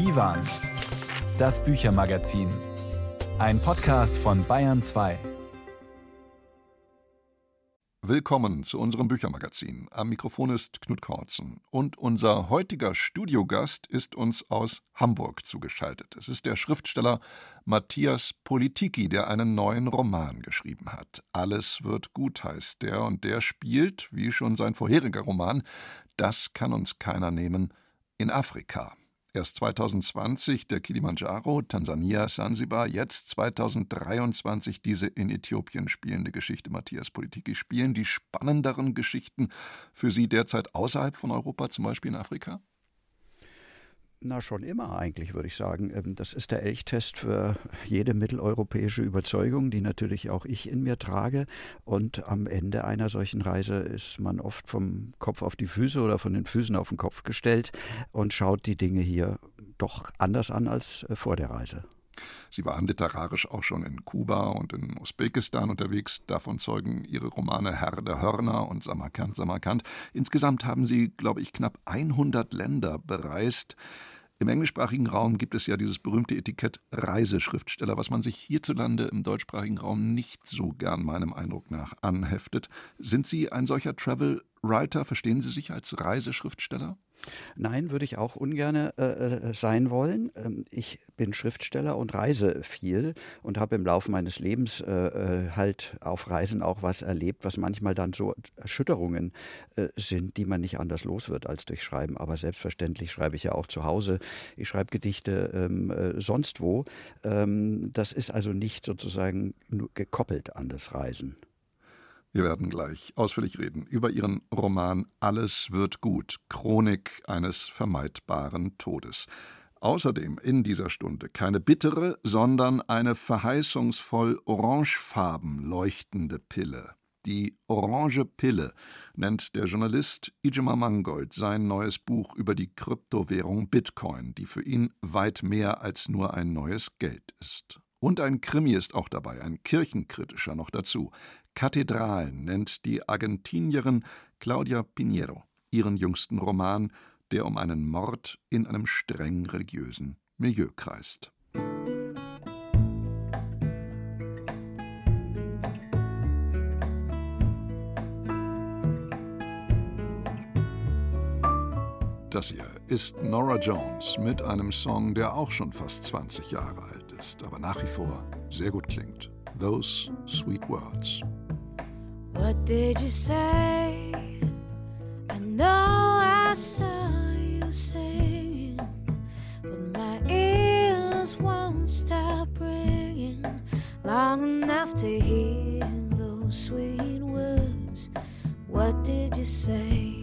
Divan, das Büchermagazin. Ein Podcast von Bayern 2. Willkommen zu unserem Büchermagazin. Am Mikrofon ist Knut Kortzen. Und unser heutiger Studiogast ist uns aus Hamburg zugeschaltet. Es ist der Schriftsteller Matthias Politiki, der einen neuen Roman geschrieben hat. Alles wird gut heißt der, und der spielt, wie schon sein vorheriger Roman, Das kann uns keiner nehmen, in Afrika. Erst 2020 der Kilimanjaro, Tansania, Sansibar, jetzt 2023 diese in Äthiopien spielende Geschichte Matthias Politiki. Spielen die spannenderen Geschichten für Sie derzeit außerhalb von Europa, zum Beispiel in Afrika? Na, schon immer eigentlich, würde ich sagen. Ähm, das ist der Elchtest für jede mitteleuropäische Überzeugung, die natürlich auch ich in mir trage. Und am Ende einer solchen Reise ist man oft vom Kopf auf die Füße oder von den Füßen auf den Kopf gestellt und schaut die Dinge hier doch anders an als äh, vor der Reise. Sie waren literarisch auch schon in Kuba und in Usbekistan unterwegs. Davon zeugen Ihre Romane Herr der Hörner und Samarkand, Samarkand. Insgesamt haben Sie, glaube ich, knapp 100 Länder bereist. Im englischsprachigen Raum gibt es ja dieses berühmte Etikett Reiseschriftsteller, was man sich hierzulande im deutschsprachigen Raum nicht so gern meinem Eindruck nach anheftet. Sind Sie ein solcher Travel Writer? Verstehen Sie sich als Reiseschriftsteller? Nein, würde ich auch ungern äh, äh, sein wollen. Ähm, ich bin Schriftsteller und reise viel und habe im Laufe meines Lebens äh, äh, halt auf Reisen auch was erlebt, was manchmal dann so Erschütterungen äh, sind, die man nicht anders los wird als durch Schreiben. Aber selbstverständlich schreibe ich ja auch zu Hause. Ich schreibe Gedichte ähm, äh, sonst wo. Ähm, das ist also nicht sozusagen gekoppelt an das Reisen. Wir werden gleich ausführlich reden über Ihren Roman Alles wird gut, Chronik eines vermeidbaren Todes. Außerdem in dieser Stunde keine bittere, sondern eine verheißungsvoll orangefarben leuchtende Pille. Die Orange Pille nennt der Journalist Ijema Mangold sein neues Buch über die Kryptowährung Bitcoin, die für ihn weit mehr als nur ein neues Geld ist. Und ein Krimi ist auch dabei, ein kirchenkritischer noch dazu. Kathedralen nennt die Argentinierin Claudia Pinheiro ihren jüngsten Roman, der um einen Mord in einem streng religiösen Milieu kreist. Das hier ist Nora Jones mit einem Song, der auch schon fast 20 Jahre alt ist, aber nach wie vor sehr gut klingt. Those Sweet Words. What did you say? I know I saw you singing, but my ears won't stop ringing long enough to hear those sweet words. What did you say?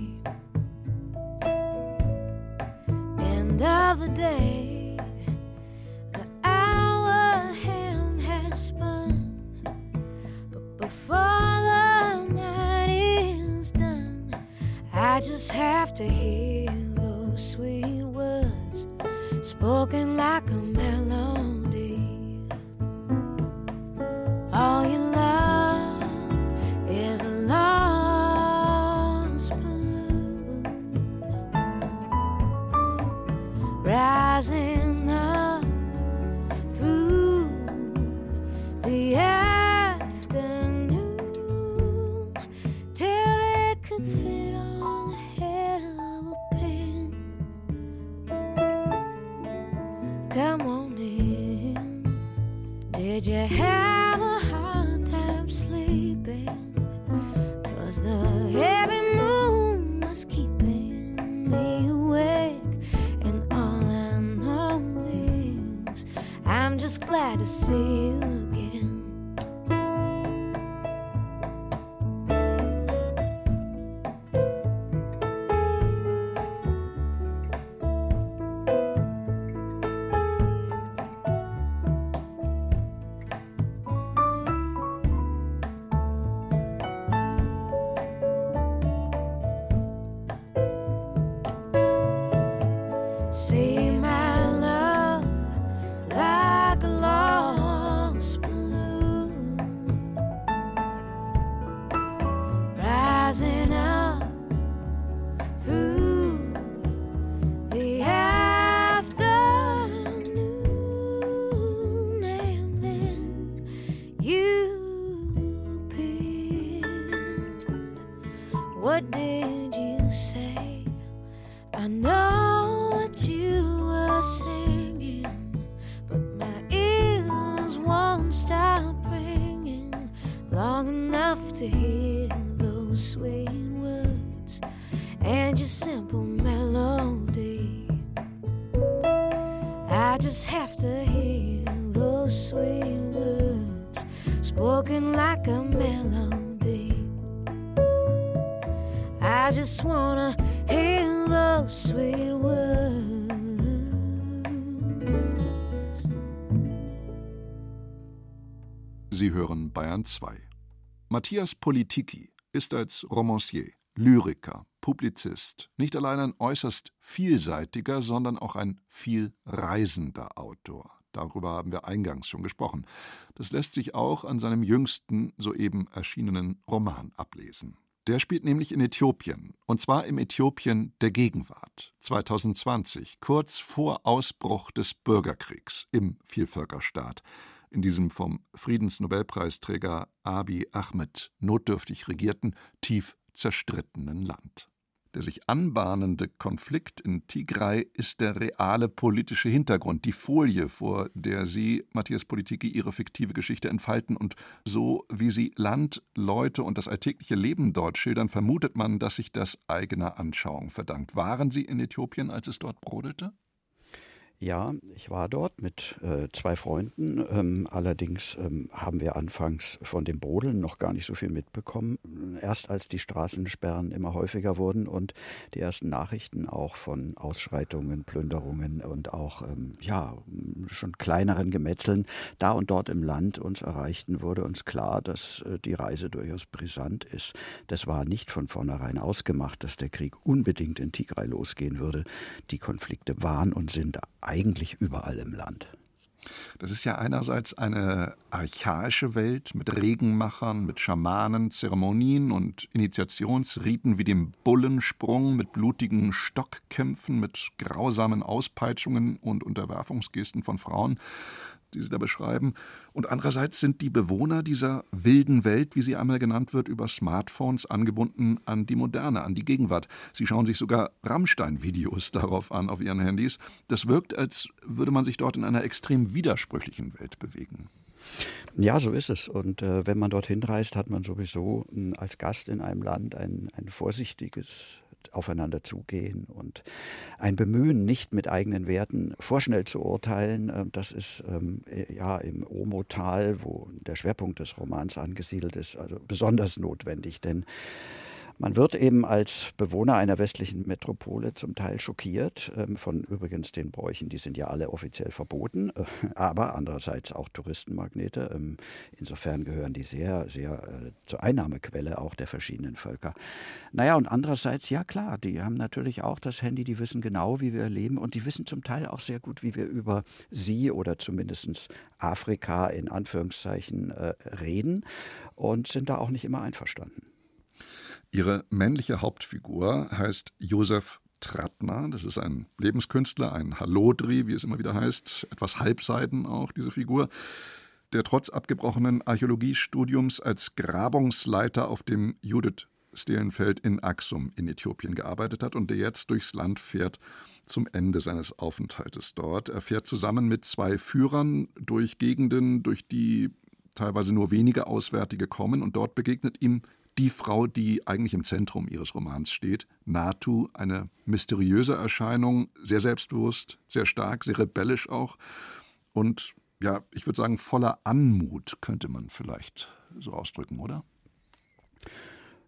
End of the day. Just have to hear those sweet words spoken like Did you Bayern 2. Matthias Politiki ist als Romancier, Lyriker, Publizist nicht allein ein äußerst vielseitiger, sondern auch ein viel reisender Autor. Darüber haben wir eingangs schon gesprochen. Das lässt sich auch an seinem jüngsten, soeben erschienenen Roman ablesen. Der spielt nämlich in Äthiopien, und zwar im Äthiopien der Gegenwart, 2020, kurz vor Ausbruch des Bürgerkriegs im Vielvölkerstaat in diesem vom Friedensnobelpreisträger Abiy Ahmed notdürftig regierten, tief zerstrittenen Land. Der sich anbahnende Konflikt in Tigray ist der reale politische Hintergrund, die Folie, vor der Sie, Matthias Politiki, Ihre fiktive Geschichte entfalten. Und so wie Sie Land, Leute und das alltägliche Leben dort schildern, vermutet man, dass sich das eigener Anschauung verdankt. Waren Sie in Äthiopien, als es dort brodelte? Ja, ich war dort mit äh, zwei Freunden. Ähm, allerdings ähm, haben wir anfangs von dem Brodeln noch gar nicht so viel mitbekommen. Erst als die Straßensperren immer häufiger wurden und die ersten Nachrichten auch von Ausschreitungen, Plünderungen und auch ähm, ja schon kleineren Gemetzeln da und dort im Land uns erreichten, wurde uns klar, dass äh, die Reise durchaus brisant ist. Das war nicht von vornherein ausgemacht, dass der Krieg unbedingt in Tigray losgehen würde. Die Konflikte waren und sind eigentlich überall im Land. Das ist ja einerseits eine archaische Welt mit Regenmachern, mit Schamanen, Zeremonien und Initiationsriten wie dem Bullensprung, mit blutigen Stockkämpfen, mit grausamen Auspeitschungen und Unterwerfungsgesten von Frauen die Sie da beschreiben. Und andererseits sind die Bewohner dieser wilden Welt, wie sie einmal genannt wird, über Smartphones angebunden an die Moderne, an die Gegenwart. Sie schauen sich sogar Rammstein-Videos darauf an auf ihren Handys. Das wirkt, als würde man sich dort in einer extrem widersprüchlichen Welt bewegen. Ja, so ist es. Und äh, wenn man dorthin reist, hat man sowieso äh, als Gast in einem Land ein, ein vorsichtiges aufeinander zugehen und ein Bemühen, nicht mit eigenen Werten vorschnell zu urteilen. Äh, das ist ähm, ja im Omo-Tal, wo der Schwerpunkt des Romans angesiedelt ist, also besonders notwendig, denn man wird eben als Bewohner einer westlichen Metropole zum Teil schockiert ähm, von übrigens den Bräuchen, die sind ja alle offiziell verboten, äh, aber andererseits auch Touristenmagnete. Ähm, insofern gehören die sehr, sehr äh, zur Einnahmequelle auch der verschiedenen Völker. Naja, und andererseits, ja klar, die haben natürlich auch das Handy, die wissen genau, wie wir leben und die wissen zum Teil auch sehr gut, wie wir über sie oder zumindest Afrika in Anführungszeichen äh, reden und sind da auch nicht immer einverstanden. Ihre männliche Hauptfigur heißt Josef Trattner. Das ist ein Lebenskünstler, ein Hallodri, wie es immer wieder heißt, etwas halbseiden auch, diese Figur, der trotz abgebrochenen Archäologiestudiums als Grabungsleiter auf dem Judith Stelenfeld in Axum in Äthiopien gearbeitet hat und der jetzt durchs Land fährt zum Ende seines Aufenthaltes dort. Er fährt zusammen mit zwei Führern durch Gegenden, durch die teilweise nur wenige Auswärtige kommen und dort begegnet ihm die Frau, die eigentlich im Zentrum ihres Romans steht, Natu, eine mysteriöse Erscheinung, sehr selbstbewusst, sehr stark, sehr rebellisch auch und ja, ich würde sagen, voller Anmut könnte man vielleicht so ausdrücken, oder?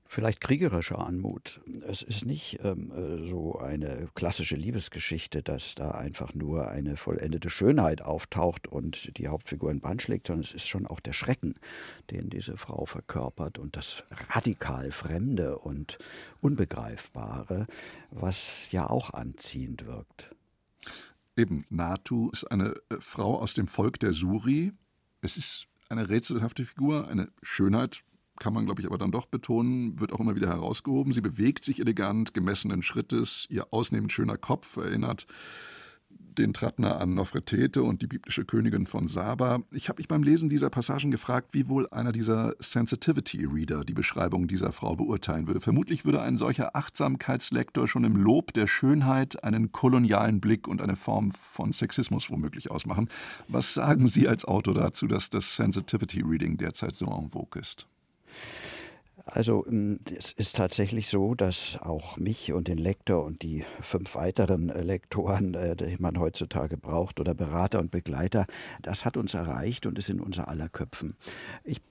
Vielleicht kriegerischer Anmut. Es ist nicht ähm, äh, so eine klassische Liebesgeschichte, dass da einfach nur eine vollendete Schönheit auftaucht und die Hauptfigur in Band schlägt, sondern es ist schon auch der Schrecken, den diese Frau verkörpert und das radikal Fremde und Unbegreifbare, was ja auch anziehend wirkt. Eben, Natu ist eine äh, Frau aus dem Volk der Suri. Es ist eine rätselhafte Figur, eine Schönheit, kann man, glaube ich, aber dann doch betonen, wird auch immer wieder herausgehoben. Sie bewegt sich elegant, gemessenen Schrittes. Ihr ausnehmend schöner Kopf erinnert den Trattner an Nofretete und die biblische Königin von Saba. Ich habe mich beim Lesen dieser Passagen gefragt, wie wohl einer dieser Sensitivity-Reader die Beschreibung dieser Frau beurteilen würde. Vermutlich würde ein solcher Achtsamkeitslektor schon im Lob der Schönheit einen kolonialen Blick und eine Form von Sexismus womöglich ausmachen. Was sagen Sie als Autor dazu, dass das Sensitivity-Reading derzeit so en vogue ist? Also ähm, es ist tatsächlich so, dass auch mich und den Lektor und die fünf weiteren äh, Lektoren, äh, die man heutzutage braucht, oder Berater und Begleiter, das hat uns erreicht und ist in unser aller Köpfen. Ich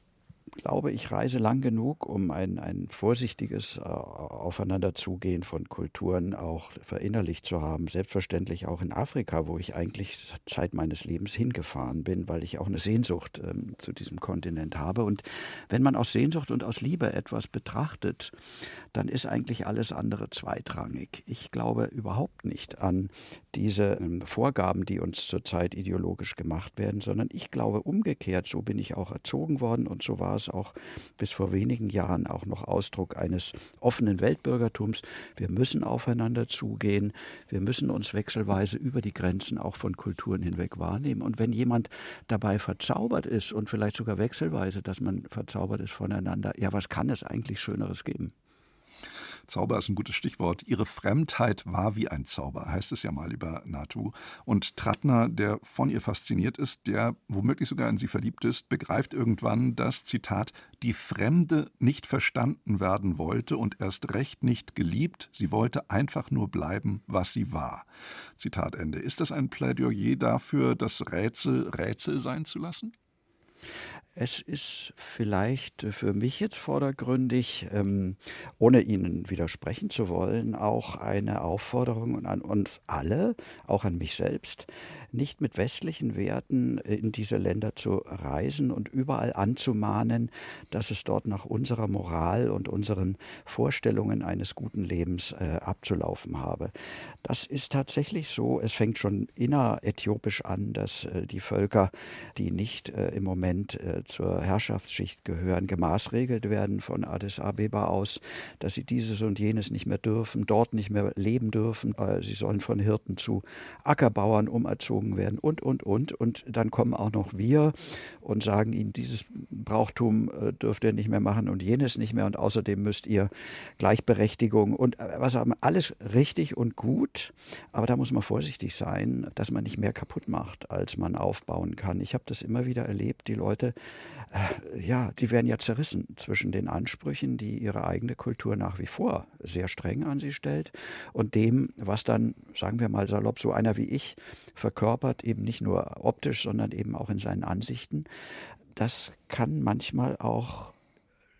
glaube, ich reise lang genug, um ein, ein vorsichtiges äh, Aufeinanderzugehen von Kulturen auch verinnerlicht zu haben. Selbstverständlich auch in Afrika, wo ich eigentlich Zeit meines Lebens hingefahren bin, weil ich auch eine Sehnsucht ähm, zu diesem Kontinent habe. Und wenn man aus Sehnsucht und aus Liebe etwas betrachtet, dann ist eigentlich alles andere zweitrangig. Ich glaube überhaupt nicht an diese ähm, Vorgaben, die uns zurzeit ideologisch gemacht werden, sondern ich glaube umgekehrt, so bin ich auch erzogen worden und so war es auch bis vor wenigen Jahren auch noch Ausdruck eines offenen Weltbürgertums. Wir müssen aufeinander zugehen, wir müssen uns wechselweise über die Grenzen auch von Kulturen hinweg wahrnehmen. Und wenn jemand dabei verzaubert ist und vielleicht sogar wechselweise, dass man verzaubert ist voneinander, ja, was kann es eigentlich Schöneres geben? Zauber ist ein gutes Stichwort. Ihre Fremdheit war wie ein Zauber, heißt es ja mal über Natu. Und Trattner, der von ihr fasziniert ist, der womöglich sogar in sie verliebt ist, begreift irgendwann, dass, Zitat, die Fremde nicht verstanden werden wollte und erst recht nicht geliebt. Sie wollte einfach nur bleiben, was sie war. Zitat Ende. Ist das ein Plädoyer dafür, das Rätsel Rätsel sein zu lassen? Es ist vielleicht für mich jetzt vordergründig, ähm, ohne Ihnen widersprechen zu wollen, auch eine Aufforderung an uns alle, auch an mich selbst, nicht mit westlichen Werten in diese Länder zu reisen und überall anzumahnen, dass es dort nach unserer Moral und unseren Vorstellungen eines guten Lebens äh, abzulaufen habe. Das ist tatsächlich so. Es fängt schon inneräthiopisch an, dass äh, die Völker, die nicht äh, im Moment äh, zur Herrschaftsschicht gehören, gemaßregelt werden von Addis Abeba aus, dass sie dieses und jenes nicht mehr dürfen, dort nicht mehr leben dürfen. Äh, sie sollen von Hirten zu Ackerbauern umerzogen werden und, und, und. Und dann kommen auch noch wir und sagen ihnen, dieses Brauchtum äh, dürft ihr nicht mehr machen und jenes nicht mehr. Und außerdem müsst ihr Gleichberechtigung und äh, was haben alles richtig und gut. Aber da muss man vorsichtig sein, dass man nicht mehr kaputt macht, als man aufbauen kann. Ich habe das immer wieder erlebt, die Leute ja, die werden ja zerrissen zwischen den Ansprüchen, die ihre eigene Kultur nach wie vor sehr streng an sie stellt, und dem, was dann, sagen wir mal salopp, so einer wie ich verkörpert, eben nicht nur optisch, sondern eben auch in seinen Ansichten. Das kann manchmal auch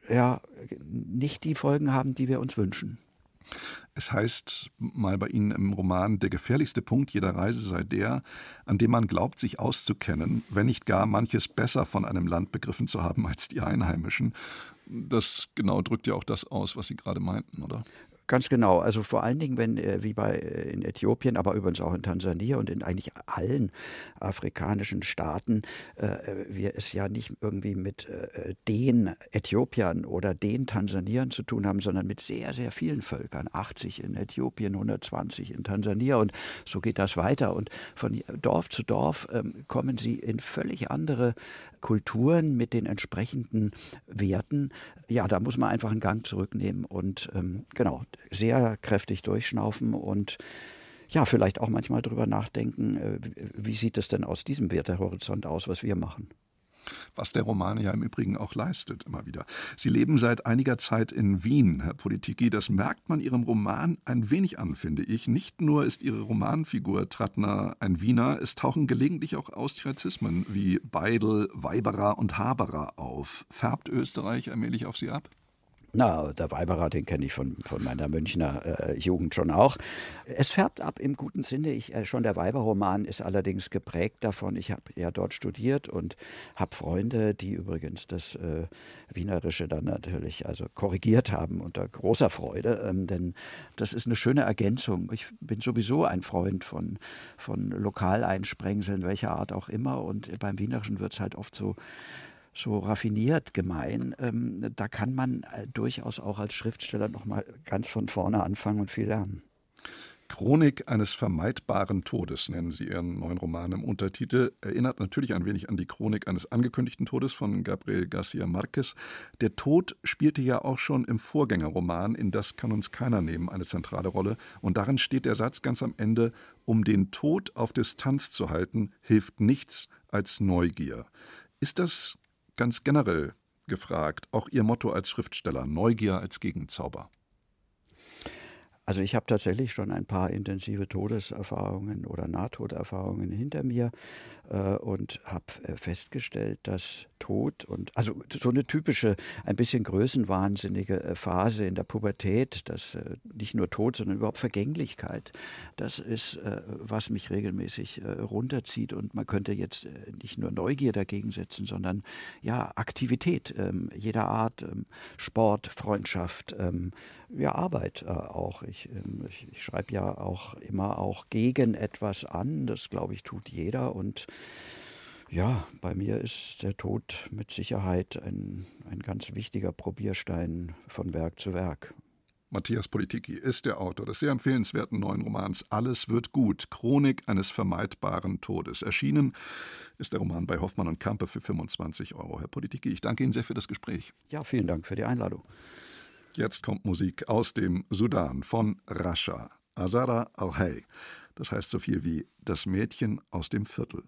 ja, nicht die Folgen haben, die wir uns wünschen. Es heißt mal bei Ihnen im Roman, der gefährlichste Punkt jeder Reise sei der, an dem man glaubt, sich auszukennen, wenn nicht gar manches besser von einem Land begriffen zu haben als die Einheimischen. Das genau drückt ja auch das aus, was Sie gerade meinten, oder? Ganz genau. Also vor allen Dingen, wenn äh, wie bei äh, in Äthiopien, aber übrigens auch in Tansania und in eigentlich allen afrikanischen Staaten, äh, wir es ja nicht irgendwie mit äh, den Äthiopiern oder den Tansaniern zu tun haben, sondern mit sehr, sehr vielen Völkern. 80 in Äthiopien, 120 in Tansania und so geht das weiter. Und von Dorf zu Dorf ähm, kommen sie in völlig andere Kulturen mit den entsprechenden Werten. Ja, da muss man einfach einen Gang zurücknehmen und ähm, genau, sehr kräftig durchschnaufen und ja, vielleicht auch manchmal drüber nachdenken, äh, wie sieht es denn aus diesem Wertehorizont aus, was wir machen was der Roman ja im Übrigen auch leistet, immer wieder. Sie leben seit einiger Zeit in Wien, Herr Politiki. Das merkt man Ihrem Roman ein wenig an, finde ich. Nicht nur ist Ihre Romanfigur Trattner ein Wiener, es tauchen gelegentlich auch Austriazismen wie Beidel, Weiberer und Haberer auf. Färbt Österreich allmählich auf Sie ab? Na, der Weiberer, den kenne ich von, von meiner Münchner äh, Jugend schon auch. Es färbt ab im guten Sinne. Ich, äh, schon der Weiberroman ist allerdings geprägt davon. Ich habe ja dort studiert und habe Freunde, die übrigens das äh, Wienerische dann natürlich also korrigiert haben unter großer Freude. Ähm, denn das ist eine schöne Ergänzung. Ich bin sowieso ein Freund von, von Lokaleinsprengseln, welcher Art auch immer. Und beim Wienerischen wird es halt oft so so raffiniert gemein, ähm, da kann man äh, durchaus auch als Schriftsteller nochmal ganz von vorne anfangen und viel lernen. Chronik eines vermeidbaren Todes nennen Sie Ihren neuen Roman im Untertitel. Erinnert natürlich ein wenig an die Chronik eines angekündigten Todes von Gabriel Garcia Marquez. Der Tod spielte ja auch schon im Vorgängerroman In Das kann uns keiner nehmen eine zentrale Rolle. Und darin steht der Satz ganz am Ende: Um den Tod auf Distanz zu halten, hilft nichts als Neugier. Ist das ganz generell gefragt. Auch Ihr Motto als Schriftsteller, Neugier als Gegenzauber. Also ich habe tatsächlich schon ein paar intensive Todeserfahrungen oder Nahtoderfahrungen hinter mir äh, und habe äh, festgestellt, dass Tod und also so eine typische, ein bisschen größenwahnsinnige äh, Phase in der Pubertät, dass äh, nicht nur Tod, sondern überhaupt Vergänglichkeit, das ist, äh, was mich regelmäßig äh, runterzieht und man könnte jetzt nicht nur Neugier dagegen setzen, sondern ja Aktivität ähm, jeder Art, ähm, Sport, Freundschaft, ähm, ja Arbeit auch. Ich ich, ähm, ich, ich schreibe ja auch immer auch gegen etwas an. Das glaube ich tut jeder. Und ja, bei mir ist der Tod mit Sicherheit ein, ein ganz wichtiger Probierstein von Werk zu Werk. Matthias Politiki ist der Autor des sehr empfehlenswerten neuen Romans Alles wird gut, Chronik eines vermeidbaren Todes. Erschienen ist der Roman bei Hoffmann und Kampe für 25 Euro. Herr Politiki, ich danke Ihnen sehr für das Gespräch. Ja, vielen Dank für die Einladung. Jetzt kommt Musik aus dem Sudan von Rasha, Azara al-Hay. Das heißt so viel wie das Mädchen aus dem Viertel.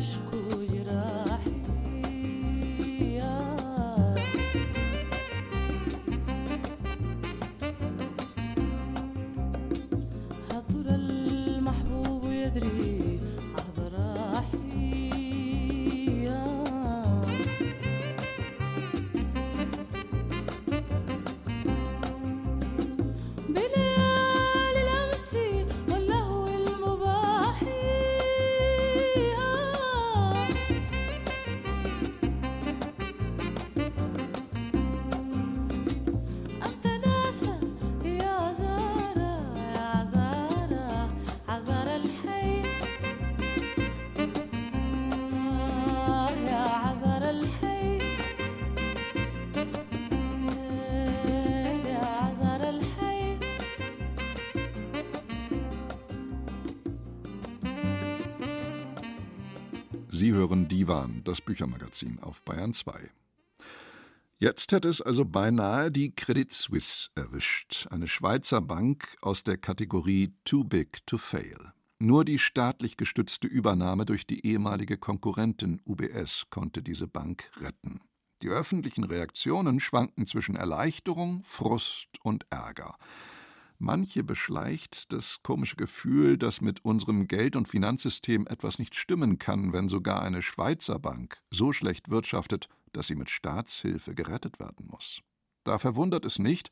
conosco. Sie hören Divan, das Büchermagazin auf Bayern 2. Jetzt hätte es also beinahe die Credit Suisse erwischt, eine Schweizer Bank aus der Kategorie Too Big to Fail. Nur die staatlich gestützte Übernahme durch die ehemalige Konkurrentin UBS konnte diese Bank retten. Die öffentlichen Reaktionen schwanken zwischen Erleichterung, Frust und Ärger. Manche beschleicht das komische Gefühl, dass mit unserem Geld- und Finanzsystem etwas nicht stimmen kann, wenn sogar eine Schweizer Bank so schlecht wirtschaftet, dass sie mit Staatshilfe gerettet werden muss. Da verwundert es nicht,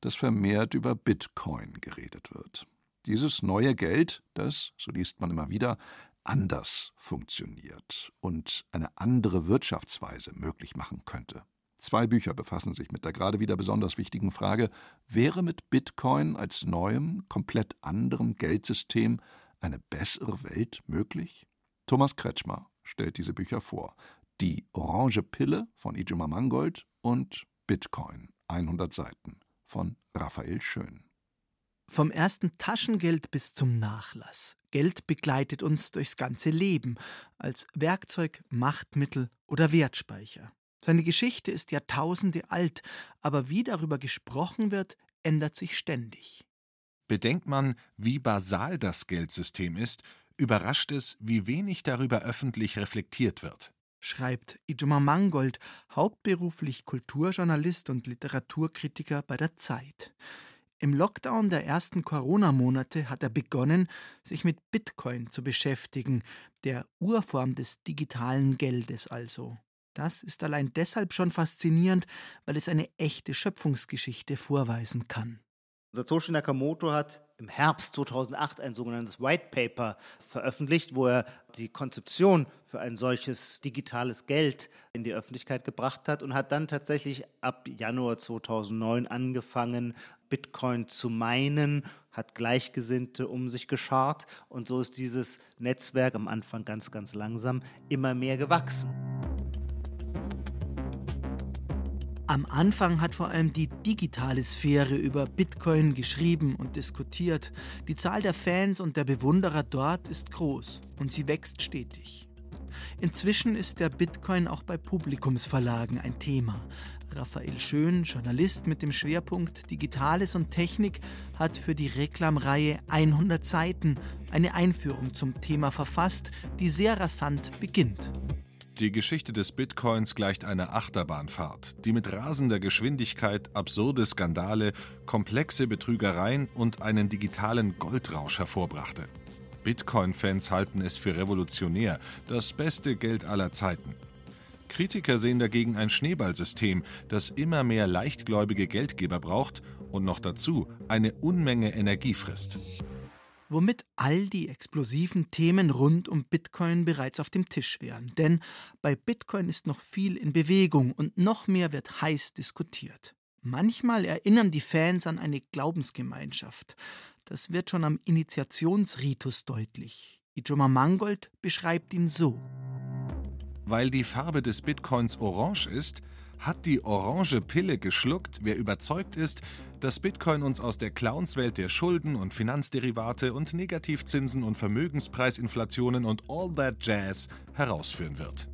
dass vermehrt über Bitcoin geredet wird. Dieses neue Geld, das, so liest man immer wieder, anders funktioniert und eine andere Wirtschaftsweise möglich machen könnte. Zwei Bücher befassen sich mit der gerade wieder besonders wichtigen Frage, wäre mit Bitcoin als neuem, komplett anderem Geldsystem eine bessere Welt möglich? Thomas Kretschmer stellt diese Bücher vor. Die Orange Pille von Ijoma Mangold und Bitcoin, 100 Seiten von Raphael Schön. Vom ersten Taschengeld bis zum Nachlass. Geld begleitet uns durchs ganze Leben als Werkzeug, Machtmittel oder Wertspeicher. Seine Geschichte ist Jahrtausende alt, aber wie darüber gesprochen wird, ändert sich ständig. Bedenkt man, wie basal das Geldsystem ist, überrascht es, wie wenig darüber öffentlich reflektiert wird schreibt Ijoma Mangold, hauptberuflich Kulturjournalist und Literaturkritiker bei der Zeit. Im Lockdown der ersten Corona-Monate hat er begonnen, sich mit Bitcoin zu beschäftigen, der Urform des digitalen Geldes also. Das ist allein deshalb schon faszinierend, weil es eine echte Schöpfungsgeschichte vorweisen kann. Satoshi Nakamoto hat im Herbst 2008 ein sogenanntes White Paper veröffentlicht, wo er die Konzeption für ein solches digitales Geld in die Öffentlichkeit gebracht hat und hat dann tatsächlich ab Januar 2009 angefangen, Bitcoin zu meinen, hat Gleichgesinnte um sich geschart und so ist dieses Netzwerk am Anfang ganz, ganz langsam immer mehr gewachsen. Am Anfang hat vor allem die digitale Sphäre über Bitcoin geschrieben und diskutiert. Die Zahl der Fans und der Bewunderer dort ist groß und sie wächst stetig. Inzwischen ist der Bitcoin auch bei Publikumsverlagen ein Thema. Raphael Schön, Journalist mit dem Schwerpunkt Digitales und Technik, hat für die Reklamreihe 100 Seiten eine Einführung zum Thema verfasst, die sehr rasant beginnt. Die Geschichte des Bitcoins gleicht einer Achterbahnfahrt, die mit rasender Geschwindigkeit absurde Skandale, komplexe Betrügereien und einen digitalen Goldrausch hervorbrachte. Bitcoin-Fans halten es für revolutionär, das beste Geld aller Zeiten. Kritiker sehen dagegen ein Schneeballsystem, das immer mehr leichtgläubige Geldgeber braucht und noch dazu eine Unmenge Energie frisst womit all die explosiven Themen rund um Bitcoin bereits auf dem Tisch wären. Denn bei Bitcoin ist noch viel in Bewegung und noch mehr wird heiß diskutiert. Manchmal erinnern die Fans an eine Glaubensgemeinschaft. Das wird schon am Initiationsritus deutlich. Ijoma Mangold beschreibt ihn so. Weil die Farbe des Bitcoins orange ist, hat die orange Pille geschluckt, wer überzeugt ist, dass Bitcoin uns aus der Clownswelt der Schulden und Finanzderivate und Negativzinsen und Vermögenspreisinflationen und all that Jazz herausführen wird.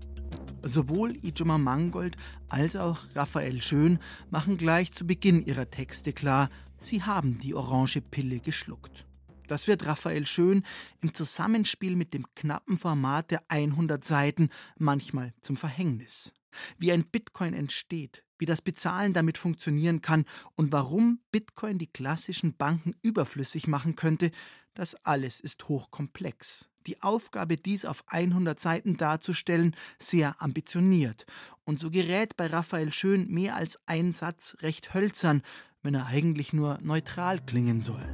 Sowohl Ijoma Mangold als auch Raphael Schön machen gleich zu Beginn ihrer Texte klar, sie haben die orange Pille geschluckt. Das wird Raphael Schön im Zusammenspiel mit dem knappen Format der 100 Seiten manchmal zum Verhängnis wie ein Bitcoin entsteht, wie das Bezahlen damit funktionieren kann und warum Bitcoin die klassischen Banken überflüssig machen könnte, das alles ist hochkomplex. Die Aufgabe, dies auf 100 Seiten darzustellen, sehr ambitioniert. Und so gerät bei Raphael Schön mehr als ein Satz recht hölzern, wenn er eigentlich nur neutral klingen soll.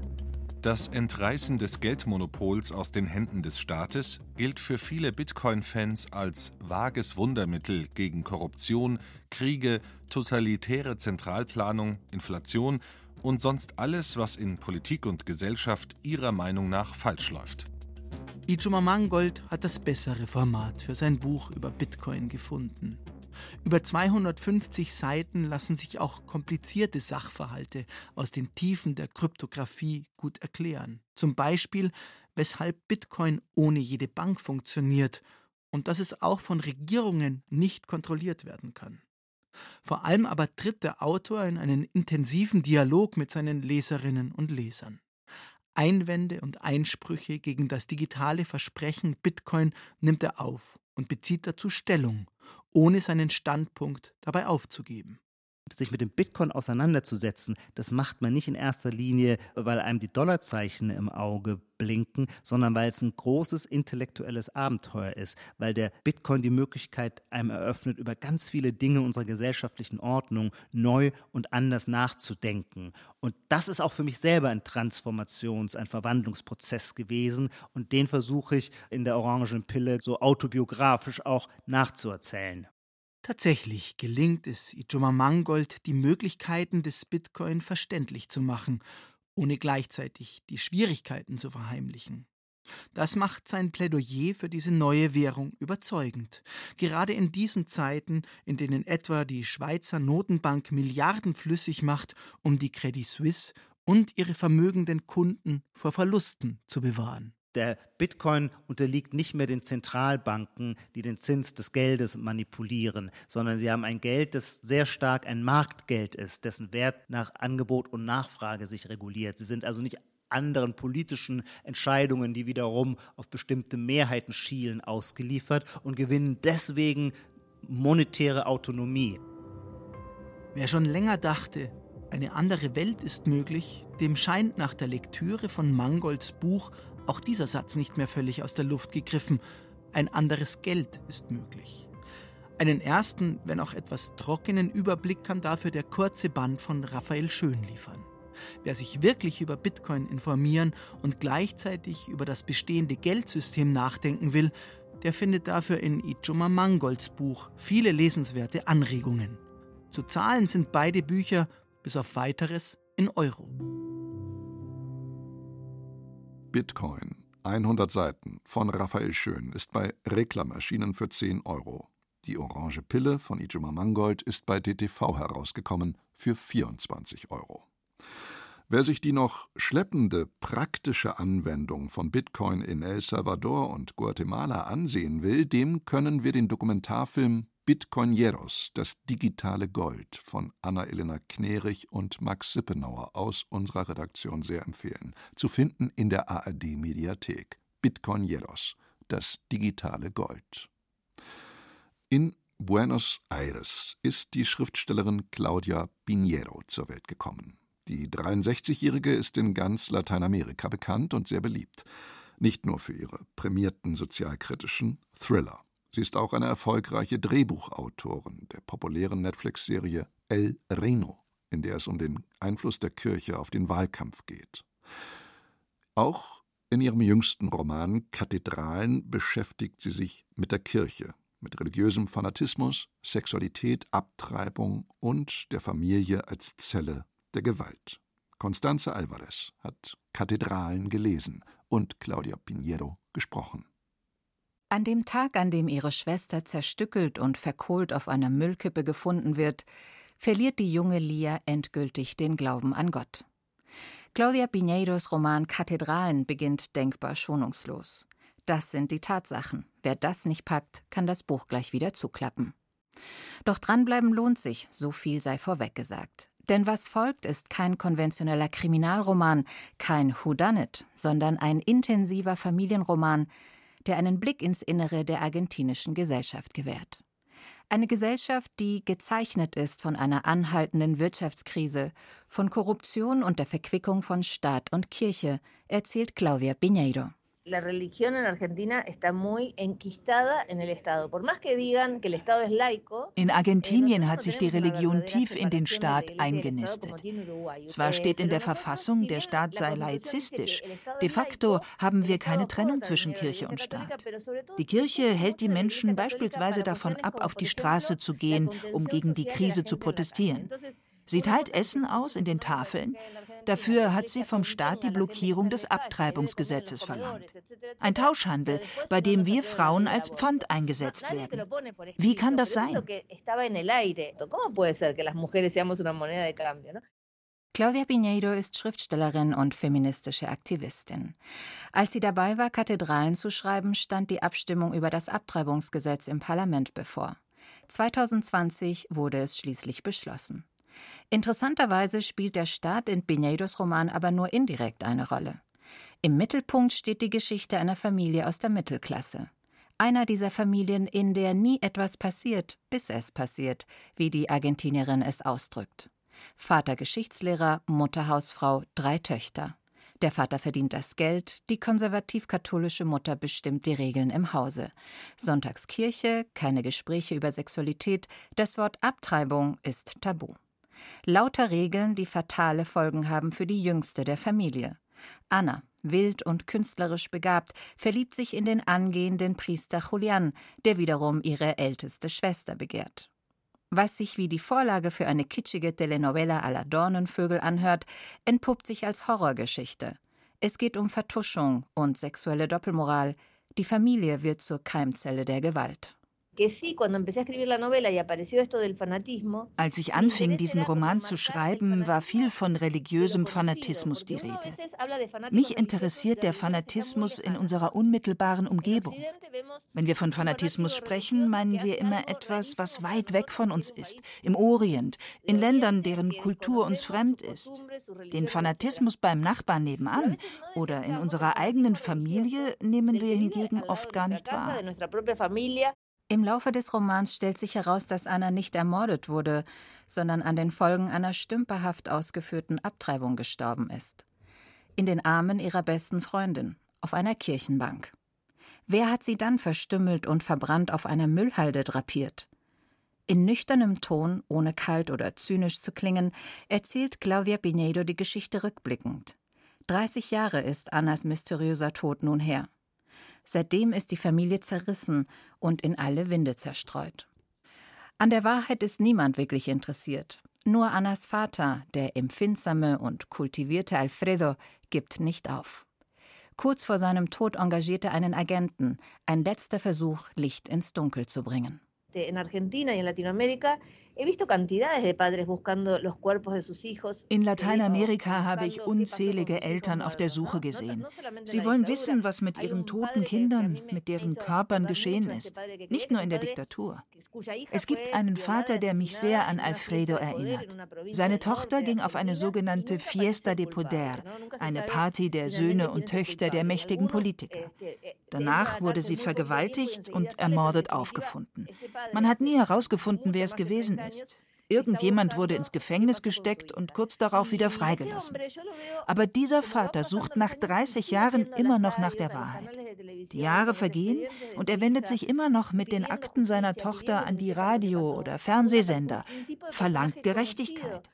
Das Entreißen des Geldmonopols aus den Händen des Staates gilt für viele Bitcoin-Fans als vages Wundermittel gegen Korruption, Kriege, totalitäre Zentralplanung, Inflation und sonst alles, was in Politik und Gesellschaft ihrer Meinung nach falsch läuft. Ijoma Mangold hat das bessere Format für sein Buch über Bitcoin gefunden. Über 250 Seiten lassen sich auch komplizierte Sachverhalte aus den Tiefen der Kryptographie gut erklären. Zum Beispiel, weshalb Bitcoin ohne jede Bank funktioniert und dass es auch von Regierungen nicht kontrolliert werden kann. Vor allem aber tritt der Autor in einen intensiven Dialog mit seinen Leserinnen und Lesern. Einwände und Einsprüche gegen das digitale Versprechen Bitcoin nimmt er auf und bezieht dazu Stellung, ohne seinen Standpunkt dabei aufzugeben sich mit dem Bitcoin auseinanderzusetzen, das macht man nicht in erster Linie, weil einem die Dollarzeichen im Auge blinken, sondern weil es ein großes intellektuelles Abenteuer ist, weil der Bitcoin die Möglichkeit einem eröffnet, über ganz viele Dinge unserer gesellschaftlichen Ordnung neu und anders nachzudenken. Und das ist auch für mich selber ein Transformations-, ein Verwandlungsprozess gewesen und den versuche ich in der Orangen Pille so autobiografisch auch nachzuerzählen. Tatsächlich gelingt es Ijoma Mangold, die Möglichkeiten des Bitcoin verständlich zu machen, ohne gleichzeitig die Schwierigkeiten zu verheimlichen. Das macht sein Plädoyer für diese neue Währung überzeugend. Gerade in diesen Zeiten, in denen etwa die Schweizer Notenbank Milliarden flüssig macht, um die Credit Suisse und ihre vermögenden Kunden vor Verlusten zu bewahren. Der Bitcoin unterliegt nicht mehr den Zentralbanken, die den Zins des Geldes manipulieren, sondern sie haben ein Geld, das sehr stark ein Marktgeld ist, dessen Wert nach Angebot und Nachfrage sich reguliert. Sie sind also nicht anderen politischen Entscheidungen, die wiederum auf bestimmte Mehrheiten schielen, ausgeliefert und gewinnen deswegen monetäre Autonomie. Wer schon länger dachte, eine andere Welt ist möglich, dem scheint nach der Lektüre von Mangolds Buch auch dieser Satz nicht mehr völlig aus der Luft gegriffen. Ein anderes Geld ist möglich. Einen ersten, wenn auch etwas trockenen Überblick kann dafür der kurze Band von Raphael Schön liefern. Wer sich wirklich über Bitcoin informieren und gleichzeitig über das bestehende Geldsystem nachdenken will, der findet dafür in Ijoma Mangolds Buch viele lesenswerte Anregungen. Zu zahlen sind beide Bücher, bis auf weiteres, in Euro. Bitcoin, 100 Seiten von Raphael Schön, ist bei Reklam erschienen für 10 Euro. Die Orange Pille von Ijoma Mangold ist bei DTV herausgekommen für 24 Euro. Wer sich die noch schleppende praktische Anwendung von Bitcoin in El Salvador und Guatemala ansehen will, dem können wir den Dokumentarfilm Bitcoineros, das digitale Gold von Anna-Elena Knerich und Max Sippenauer aus unserer Redaktion sehr empfehlen. Zu finden in der ARD-Mediathek. Bitcoineros, das digitale Gold. In Buenos Aires ist die Schriftstellerin Claudia Pinheiro zur Welt gekommen. Die 63-Jährige ist in ganz Lateinamerika bekannt und sehr beliebt. Nicht nur für ihre prämierten sozialkritischen Thriller. Sie ist auch eine erfolgreiche Drehbuchautorin der populären Netflix-Serie El Reno, in der es um den Einfluss der Kirche auf den Wahlkampf geht. Auch in ihrem jüngsten Roman Kathedralen beschäftigt sie sich mit der Kirche, mit religiösem Fanatismus, Sexualität, Abtreibung und der Familie als Zelle der Gewalt. Constanze Alvarez hat Kathedralen gelesen und Claudia Pinheiro gesprochen. An dem Tag, an dem ihre Schwester zerstückelt und verkohlt auf einer Müllkippe gefunden wird, verliert die junge Lia endgültig den Glauben an Gott. Claudia Pinheiros Roman Kathedralen beginnt denkbar schonungslos. Das sind die Tatsachen. Wer das nicht packt, kann das Buch gleich wieder zuklappen. Doch dranbleiben lohnt sich, so viel sei vorweg gesagt. Denn was folgt, ist kein konventioneller Kriminalroman, kein Whodunit, sondern ein intensiver Familienroman, der einen Blick ins Innere der argentinischen Gesellschaft gewährt. Eine Gesellschaft, die gezeichnet ist von einer anhaltenden Wirtschaftskrise, von Korruption und der Verquickung von Staat und Kirche, erzählt Claudia Piñeiro la religión en Argentina está muy enquistada en el Estado. Por más que digan que el Estado es laico. In Argentinien hat sich die Religion tief in den Staat eingenistet. Zwar steht in der Verfassung, der Staat sei laizistisch. De facto haben wir keine Trennung zwischen Kirche und Staat. Die Kirche hält die Menschen beispielsweise davon ab, auf die Straße zu gehen, um gegen die Krise zu protestieren. Sie teilt Essen aus in den Tafeln. Dafür hat sie vom Staat die Blockierung des Abtreibungsgesetzes verlangt. Ein Tauschhandel, bei dem wir Frauen als Pfand eingesetzt werden. Wie kann das sein? Claudia Piñeiro ist Schriftstellerin und feministische Aktivistin. Als sie dabei war, Kathedralen zu schreiben, stand die Abstimmung über das Abtreibungsgesetz im Parlament bevor. 2020 wurde es schließlich beschlossen. Interessanterweise spielt der Staat in Piñeiros Roman aber nur indirekt eine Rolle. Im Mittelpunkt steht die Geschichte einer Familie aus der Mittelklasse. Einer dieser Familien, in der nie etwas passiert, bis es passiert, wie die Argentinierin es ausdrückt. Vater Geschichtslehrer, Mutter Hausfrau, drei Töchter. Der Vater verdient das Geld, die konservativ-katholische Mutter bestimmt die Regeln im Hause. Sonntagskirche, keine Gespräche über Sexualität, das Wort Abtreibung ist tabu. Lauter Regeln, die fatale Folgen haben für die jüngste der Familie. Anna, wild und künstlerisch begabt, verliebt sich in den angehenden Priester Julian, der wiederum ihre älteste Schwester begehrt. Was sich wie die Vorlage für eine kitschige Telenovela la Dornenvögel anhört, entpuppt sich als Horrorgeschichte. Es geht um Vertuschung und sexuelle Doppelmoral. Die Familie wird zur Keimzelle der Gewalt. Als ich anfing, diesen Roman zu schreiben, war viel von religiösem Fanatismus die Rede. Mich interessiert der Fanatismus in unserer unmittelbaren Umgebung. Wenn wir von Fanatismus sprechen, meinen wir immer etwas, was weit weg von uns ist, im Orient, in Ländern, deren Kultur uns fremd ist. Den Fanatismus beim Nachbarn nebenan oder in unserer eigenen Familie nehmen wir hingegen oft gar nicht wahr. Im Laufe des Romans stellt sich heraus, dass Anna nicht ermordet wurde, sondern an den Folgen einer stümperhaft ausgeführten Abtreibung gestorben ist. In den Armen ihrer besten Freundin, auf einer Kirchenbank. Wer hat sie dann verstümmelt und verbrannt auf einer Müllhalde drapiert? In nüchternem Ton, ohne kalt oder zynisch zu klingen, erzählt Claudia Pinedo die Geschichte rückblickend. 30 Jahre ist Annas mysteriöser Tod nun her. Seitdem ist die Familie zerrissen und in alle Winde zerstreut. An der Wahrheit ist niemand wirklich interessiert. Nur Annas Vater, der empfindsame und kultivierte Alfredo, gibt nicht auf. Kurz vor seinem Tod engagierte er einen Agenten, ein letzter Versuch, Licht ins Dunkel zu bringen. En Argentina y en Latinoamérica he visto cantidades de padres buscando los cuerpos de sus hijos. In Lateinamerika habe ich unzählige Eltern auf der Suche gesehen. Sie wollen wissen, was mit ihren toten Kindern, mit deren Körpern geschehen ist. Nicht nur in der Diktatur. Es gibt einen Vater, der mich sehr an Alfredo erinnert. Seine Tochter ging auf eine sogenannte Fiesta de Poder, eine Party der Söhne und Töchter der mächtigen Politiker. Danach wurde sie vergewaltigt und ermordet aufgefunden. Man hat nie herausgefunden, wer es gewesen ist. Irgendjemand wurde ins Gefängnis gesteckt und kurz darauf wieder freigelassen. Aber dieser Vater sucht nach 30 Jahren immer noch nach der Wahrheit. Die Jahre vergehen und er wendet sich immer noch mit den Akten seiner Tochter an die Radio- oder Fernsehsender, verlangt Gerechtigkeit.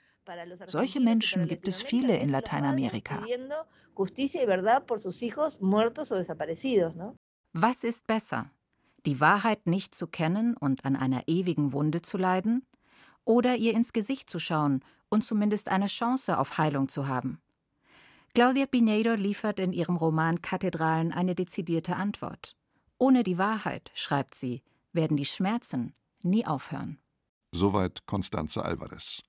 Solche Menschen gibt es viele in Lateinamerika. Was ist besser? Die Wahrheit nicht zu kennen und an einer ewigen Wunde zu leiden, oder ihr ins Gesicht zu schauen und zumindest eine Chance auf Heilung zu haben? Claudia Pinedo liefert in ihrem Roman Kathedralen eine dezidierte Antwort. Ohne die Wahrheit, schreibt sie, werden die Schmerzen nie aufhören. Soweit Constanze Alvarez.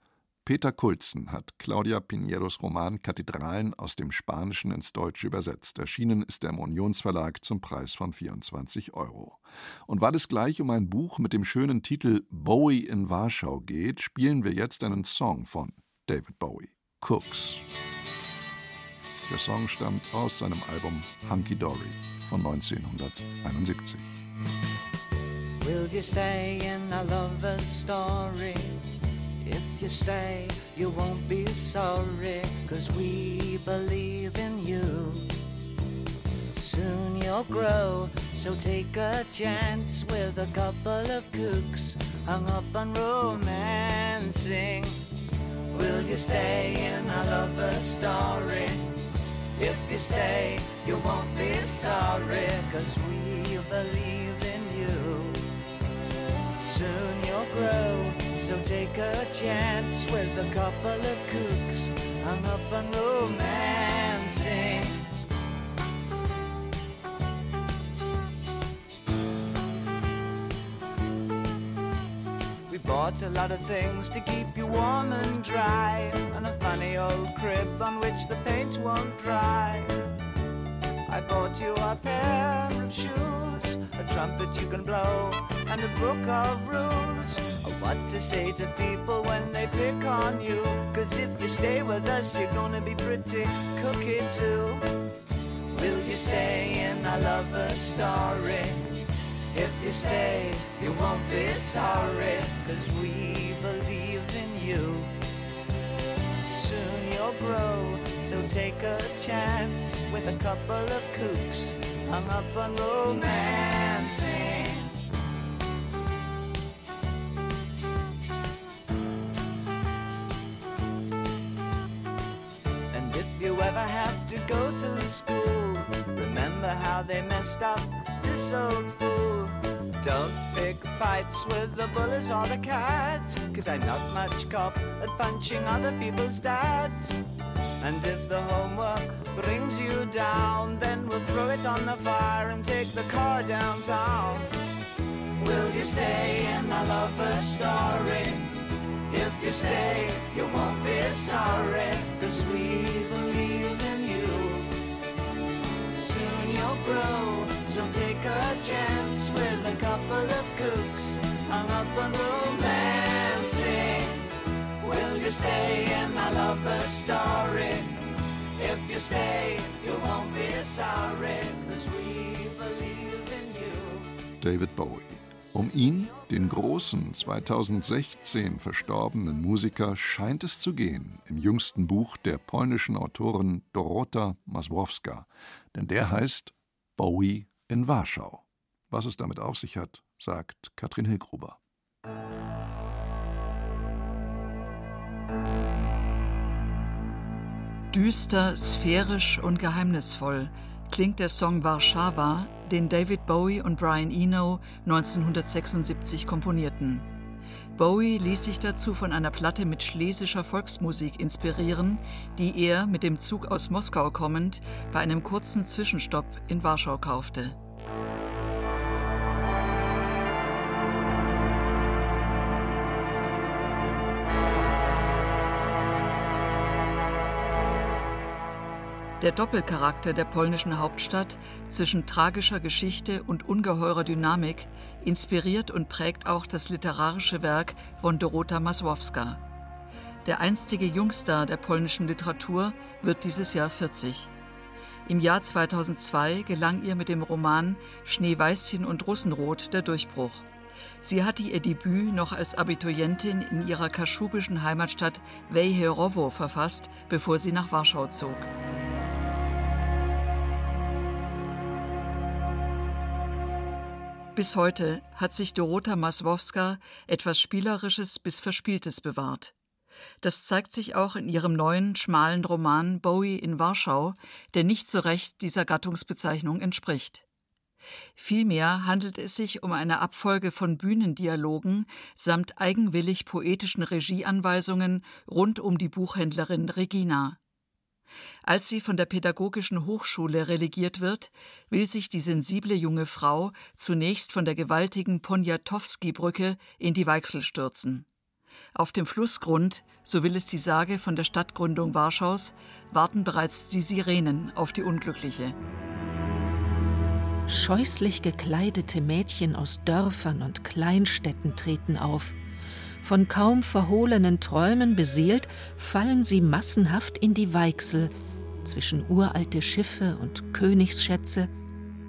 Peter Kulzen hat Claudia Pinieros Roman Kathedralen aus dem Spanischen ins Deutsche übersetzt. Erschienen ist der im Unionsverlag zum Preis von 24 Euro. Und weil es gleich um ein Buch mit dem schönen Titel Bowie in Warschau geht, spielen wir jetzt einen Song von David Bowie, Cooks. Der Song stammt aus seinem Album Hunky Dory von 1971. Will you stay in a lover's story? If you stay, you won't be sorry, cause we believe in you. Soon you'll grow, so take a chance with a couple of kooks hung up on romancing. Will you stay in a lover's story? If you stay, you won't be sorry, cause we believe. Soon you'll grow so take a chance with a couple of kooks hung up on romancing. We bought a lot of things to keep you warm and dry, and a funny old crib on which the paint won't dry. I bought you a pair of shoes, trumpet you can blow, and a book of rules of what to say to people when they pick on you. Cause if you stay with us, you're gonna be pretty cookie too. Will you stay in our lover story? If you stay, you won't be sorry, cause we believe in you. Soon you'll grow, so take a chance with a couple of kooks hung up on romancing. And if you ever have to go to school, remember how they messed up this old fool. Don't pick fights with the bullies or the cats, cause I'm not much cop at punching other people's dads. And if the homework brings you down, then we'll throw it on the fire and take the car downtown. Will you stay in the lover's story? If you stay, you won't be sorry, cause we believe in you. Soon you'll grow, so take a chance with a couple of kooks hung up on romancing. You stay in my lover's story? If you stay, you won't be sorry, cause we believe in you. David Bowie. Um ihn, den großen 2016 verstorbenen Musiker, scheint es zu gehen im jüngsten Buch der polnischen Autorin Dorota Masłowska. Denn der heißt Bowie in Warschau. Was es damit auf sich hat, sagt Katrin Hilgruber. Düster, sphärisch und geheimnisvoll klingt der Song Warszawa, den David Bowie und Brian Eno 1976 komponierten. Bowie ließ sich dazu von einer Platte mit schlesischer Volksmusik inspirieren, die er, mit dem Zug aus Moskau kommend, bei einem kurzen Zwischenstopp in Warschau kaufte. Der Doppelcharakter der polnischen Hauptstadt zwischen tragischer Geschichte und ungeheurer Dynamik inspiriert und prägt auch das literarische Werk von Dorota Masłowska. Der einstige Jungstar der polnischen Literatur wird dieses Jahr 40. Im Jahr 2002 gelang ihr mit dem Roman Schneeweißchen und Russenrot der Durchbruch. Sie hatte ihr Debüt noch als Abiturientin in ihrer kaschubischen Heimatstadt Wejherowo verfasst, bevor sie nach Warschau zog. Bis heute hat sich Dorota Masłowska etwas Spielerisches bis Verspieltes bewahrt. Das zeigt sich auch in ihrem neuen, schmalen Roman Bowie in Warschau, der nicht so recht dieser Gattungsbezeichnung entspricht. Vielmehr handelt es sich um eine Abfolge von Bühnendialogen samt eigenwillig poetischen Regieanweisungen rund um die Buchhändlerin Regina. Als sie von der Pädagogischen Hochschule relegiert wird, will sich die sensible junge Frau zunächst von der gewaltigen Poniatowski-Brücke in die Weichsel stürzen. Auf dem Flussgrund, so will es die Sage von der Stadtgründung Warschaus, warten bereits die Sirenen auf die Unglückliche. Scheußlich gekleidete Mädchen aus Dörfern und Kleinstädten treten auf – von kaum verhohlenen Träumen beseelt, fallen sie massenhaft in die Weichsel, zwischen uralte Schiffe und Königsschätze,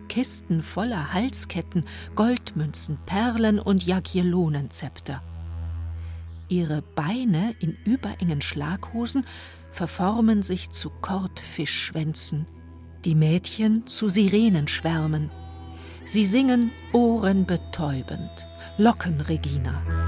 Kisten voller Halsketten, Goldmünzen, Perlen und Jagiellonenzepter. Ihre Beine in überengen Schlaghosen verformen sich zu Kordfischschwänzen, die Mädchen zu Sirenenschwärmen. Sie singen ohrenbetäubend, locken Regina.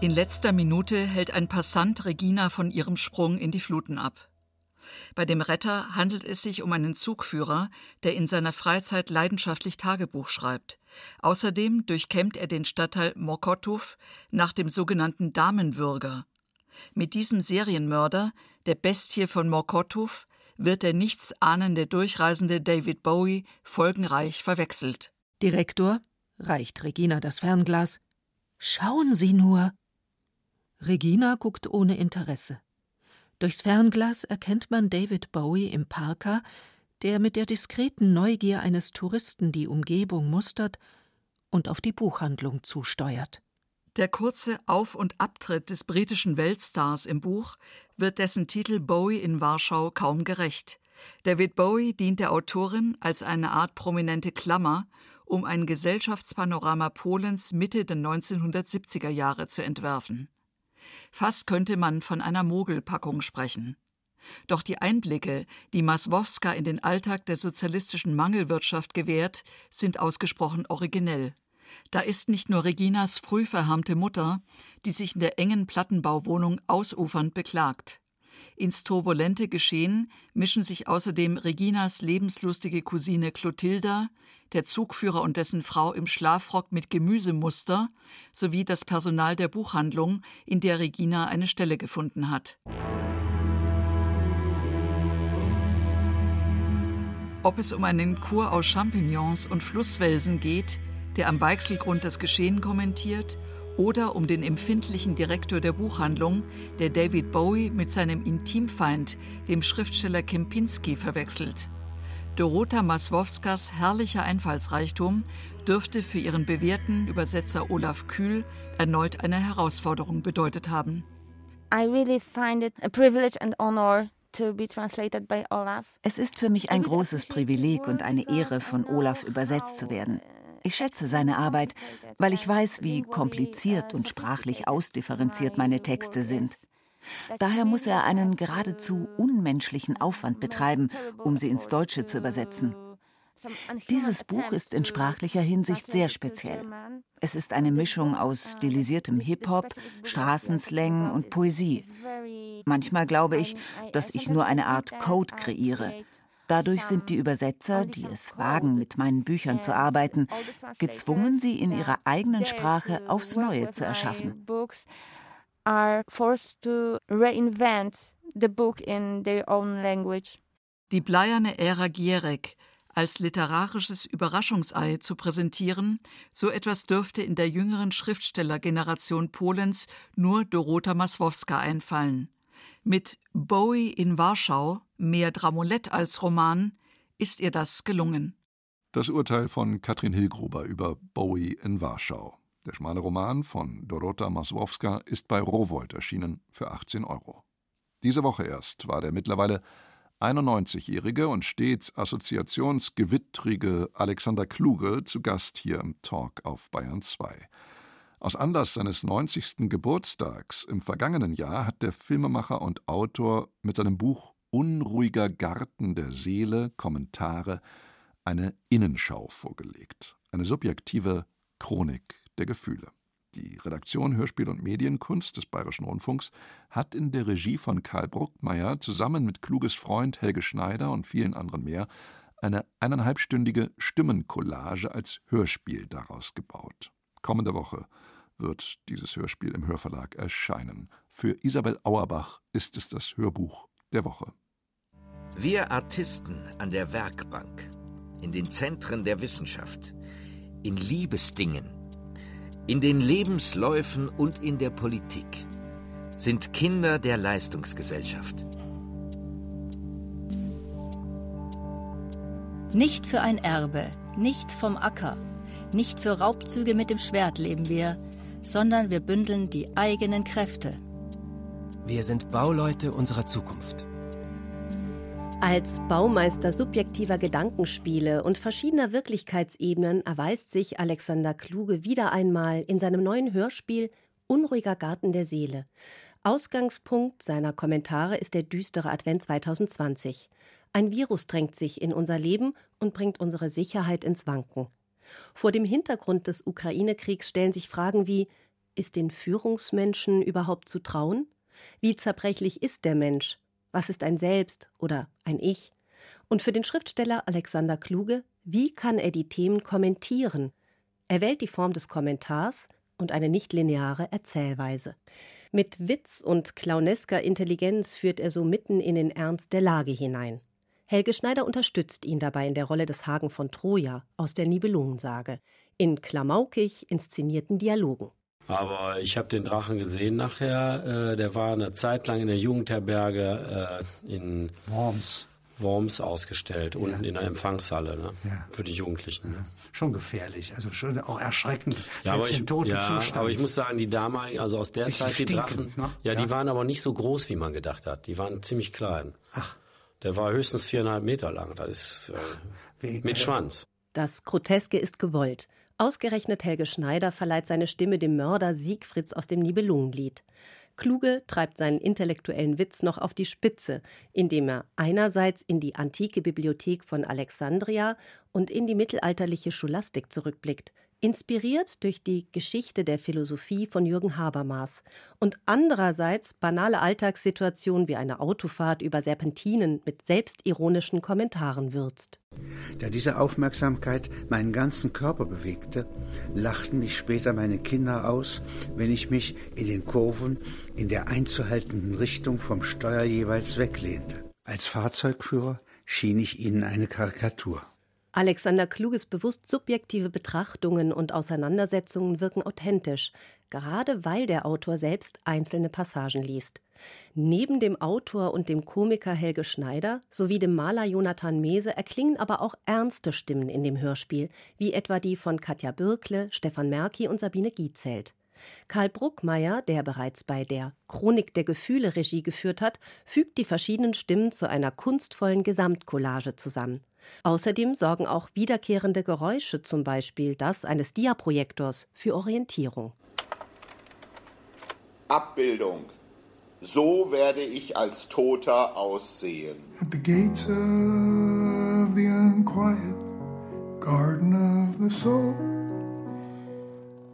In letzter Minute hält ein Passant Regina von ihrem Sprung in die Fluten ab. Bei dem Retter handelt es sich um einen Zugführer, der in seiner Freizeit leidenschaftlich Tagebuch schreibt. Außerdem durchkämmt er den Stadtteil Mokotów nach dem sogenannten Damenwürger. Mit diesem Serienmörder, der Bestie von Mokotów, wird der nichtsahnende Durchreisende David Bowie folgenreich verwechselt. Direktor, reicht Regina das Fernglas. Schauen Sie nur. Regina guckt ohne Interesse. Durchs Fernglas erkennt man David Bowie im Parker, der mit der diskreten Neugier eines Touristen die Umgebung mustert und auf die Buchhandlung zusteuert. Der kurze Auf- und Abtritt des britischen Weltstars im Buch wird dessen Titel Bowie in Warschau kaum gerecht. David Bowie dient der Autorin als eine Art prominente Klammer, um ein Gesellschaftspanorama Polens Mitte der 1970er Jahre zu entwerfen. Fast könnte man von einer Mogelpackung sprechen. Doch die Einblicke, die Maswowska in den Alltag der sozialistischen Mangelwirtschaft gewährt, sind ausgesprochen originell. Da ist nicht nur Reginas früh verharmte Mutter, die sich in der engen Plattenbauwohnung ausufernd beklagt. Ins turbulente Geschehen mischen sich außerdem Reginas lebenslustige Cousine Clotilda, der Zugführer und dessen Frau im Schlafrock mit Gemüsemuster sowie das Personal der Buchhandlung, in der Regina eine Stelle gefunden hat. Ob es um einen Kur aus Champignons und Flusswelsen geht, der am Weichselgrund das Geschehen kommentiert, oder um den empfindlichen Direktor der Buchhandlung, der David Bowie mit seinem Intimfeind, dem Schriftsteller Kempinski, verwechselt. Dorota Maswowskas herrlicher Einfallsreichtum dürfte für ihren bewährten Übersetzer Olaf Kühl erneut eine Herausforderung bedeutet haben. I really find it a privilege and honor es ist für mich ein großes Privileg und eine Ehre, von Olaf übersetzt zu werden. Ich schätze seine Arbeit, weil ich weiß, wie kompliziert und sprachlich ausdifferenziert meine Texte sind. Daher muss er einen geradezu unmenschlichen Aufwand betreiben, um sie ins Deutsche zu übersetzen. Dieses Buch ist in sprachlicher Hinsicht sehr speziell. Es ist eine Mischung aus stilisiertem Hip-Hop, Straßenslang und Poesie. Manchmal glaube ich, dass ich nur eine Art Code kreiere. Dadurch sind die Übersetzer, die es wagen, mit meinen Büchern zu arbeiten, gezwungen, sie in ihrer eigenen Sprache aufs Neue zu erschaffen. Die bleierne Ära Gierek als literarisches Überraschungsei zu präsentieren, so etwas dürfte in der jüngeren Schriftstellergeneration Polens nur Dorota Maswowska einfallen. Mit Bowie in Warschau, mehr Dramolett als Roman, ist ihr das gelungen. Das Urteil von Katrin Hilgruber über Bowie in Warschau. Der schmale Roman von Dorota Maswowska ist bei Rowold erschienen für 18 Euro. Diese Woche erst war der mittlerweile 91-jährige und stets assoziationsgewittrige Alexander Kluge zu Gast hier im Talk auf Bayern 2. Aus Anlass seines 90. Geburtstags im vergangenen Jahr hat der Filmemacher und Autor mit seinem Buch Unruhiger Garten der Seele Kommentare eine Innenschau vorgelegt, eine subjektive Chronik der Gefühle. Die Redaktion Hörspiel und Medienkunst des Bayerischen Rundfunks hat in der Regie von Karl Bruckmeier zusammen mit kluges Freund Helge Schneider und vielen anderen mehr eine eineinhalbstündige Stimmencollage als Hörspiel daraus gebaut. Kommende Woche wird dieses Hörspiel im Hörverlag erscheinen. Für Isabel Auerbach ist es das Hörbuch der Woche. Wir Artisten an der Werkbank, in den Zentren der Wissenschaft, in Liebesdingen, in den Lebensläufen und in der Politik sind Kinder der Leistungsgesellschaft. Nicht für ein Erbe, nicht vom Acker, nicht für Raubzüge mit dem Schwert leben wir, sondern wir bündeln die eigenen Kräfte. Wir sind Bauleute unserer Zukunft. Als Baumeister subjektiver Gedankenspiele und verschiedener Wirklichkeitsebenen erweist sich Alexander Kluge wieder einmal in seinem neuen Hörspiel Unruhiger Garten der Seele. Ausgangspunkt seiner Kommentare ist der düstere Advent 2020. Ein Virus drängt sich in unser Leben und bringt unsere Sicherheit ins Wanken. Vor dem Hintergrund des Ukraine-Kriegs stellen sich Fragen wie: Ist den Führungsmenschen überhaupt zu trauen? Wie zerbrechlich ist der Mensch? Was ist ein Selbst oder ein Ich? Und für den Schriftsteller Alexander Kluge, wie kann er die Themen kommentieren? Er wählt die Form des Kommentars und eine nichtlineare Erzählweise. Mit Witz und clownesker Intelligenz führt er so mitten in den Ernst der Lage hinein. Helge Schneider unterstützt ihn dabei in der Rolle des Hagen von Troja aus der Nibelungensage, in klamaukig inszenierten Dialogen. Aber ich habe den Drachen gesehen nachher. Äh, der war eine Zeit lang in der Jugendherberge äh, in Worms. Worms ausgestellt, unten ja. in der Empfangshalle ne? ja. für die Jugendlichen. Ja. Schon gefährlich, also schon auch erschreckend. Ja, aber ich, ja, aber ich muss sagen, die damaligen, also aus der Ist Zeit, die Drachen, ne? ja, die waren aber nicht so groß, wie man gedacht hat. Die waren ziemlich klein. Ach. Der war höchstens viereinhalb Meter lang. Das ist äh, mit Schwanz. Das Groteske ist gewollt. Ausgerechnet Helge Schneider verleiht seine Stimme dem Mörder Siegfrieds aus dem Nibelungenlied. Kluge treibt seinen intellektuellen Witz noch auf die Spitze, indem er einerseits in die antike Bibliothek von Alexandria und in die mittelalterliche Scholastik zurückblickt, inspiriert durch die Geschichte der Philosophie von Jürgen Habermas und andererseits banale Alltagssituationen wie eine Autofahrt über Serpentinen mit selbstironischen Kommentaren würzt. Da diese Aufmerksamkeit meinen ganzen Körper bewegte, lachten mich später meine Kinder aus, wenn ich mich in den Kurven in der einzuhaltenden Richtung vom Steuer jeweils weglehnte. Als Fahrzeugführer schien ich ihnen eine Karikatur. Alexander Kluges bewusst subjektive Betrachtungen und Auseinandersetzungen wirken authentisch, gerade weil der Autor selbst einzelne Passagen liest. Neben dem Autor und dem Komiker Helge Schneider sowie dem Maler Jonathan Mese erklingen aber auch ernste Stimmen in dem Hörspiel, wie etwa die von Katja Birkle, Stefan Merki und Sabine Gietzelt. Karl Bruckmeier, der bereits bei der Chronik der Gefühle Regie geführt hat, fügt die verschiedenen Stimmen zu einer kunstvollen Gesamtcollage zusammen. Außerdem sorgen auch wiederkehrende Geräusche, zum Beispiel das eines Diaprojektors, für Orientierung. Abbildung. So werde ich als Toter aussehen. At the gates of the unquiet garden of the soul.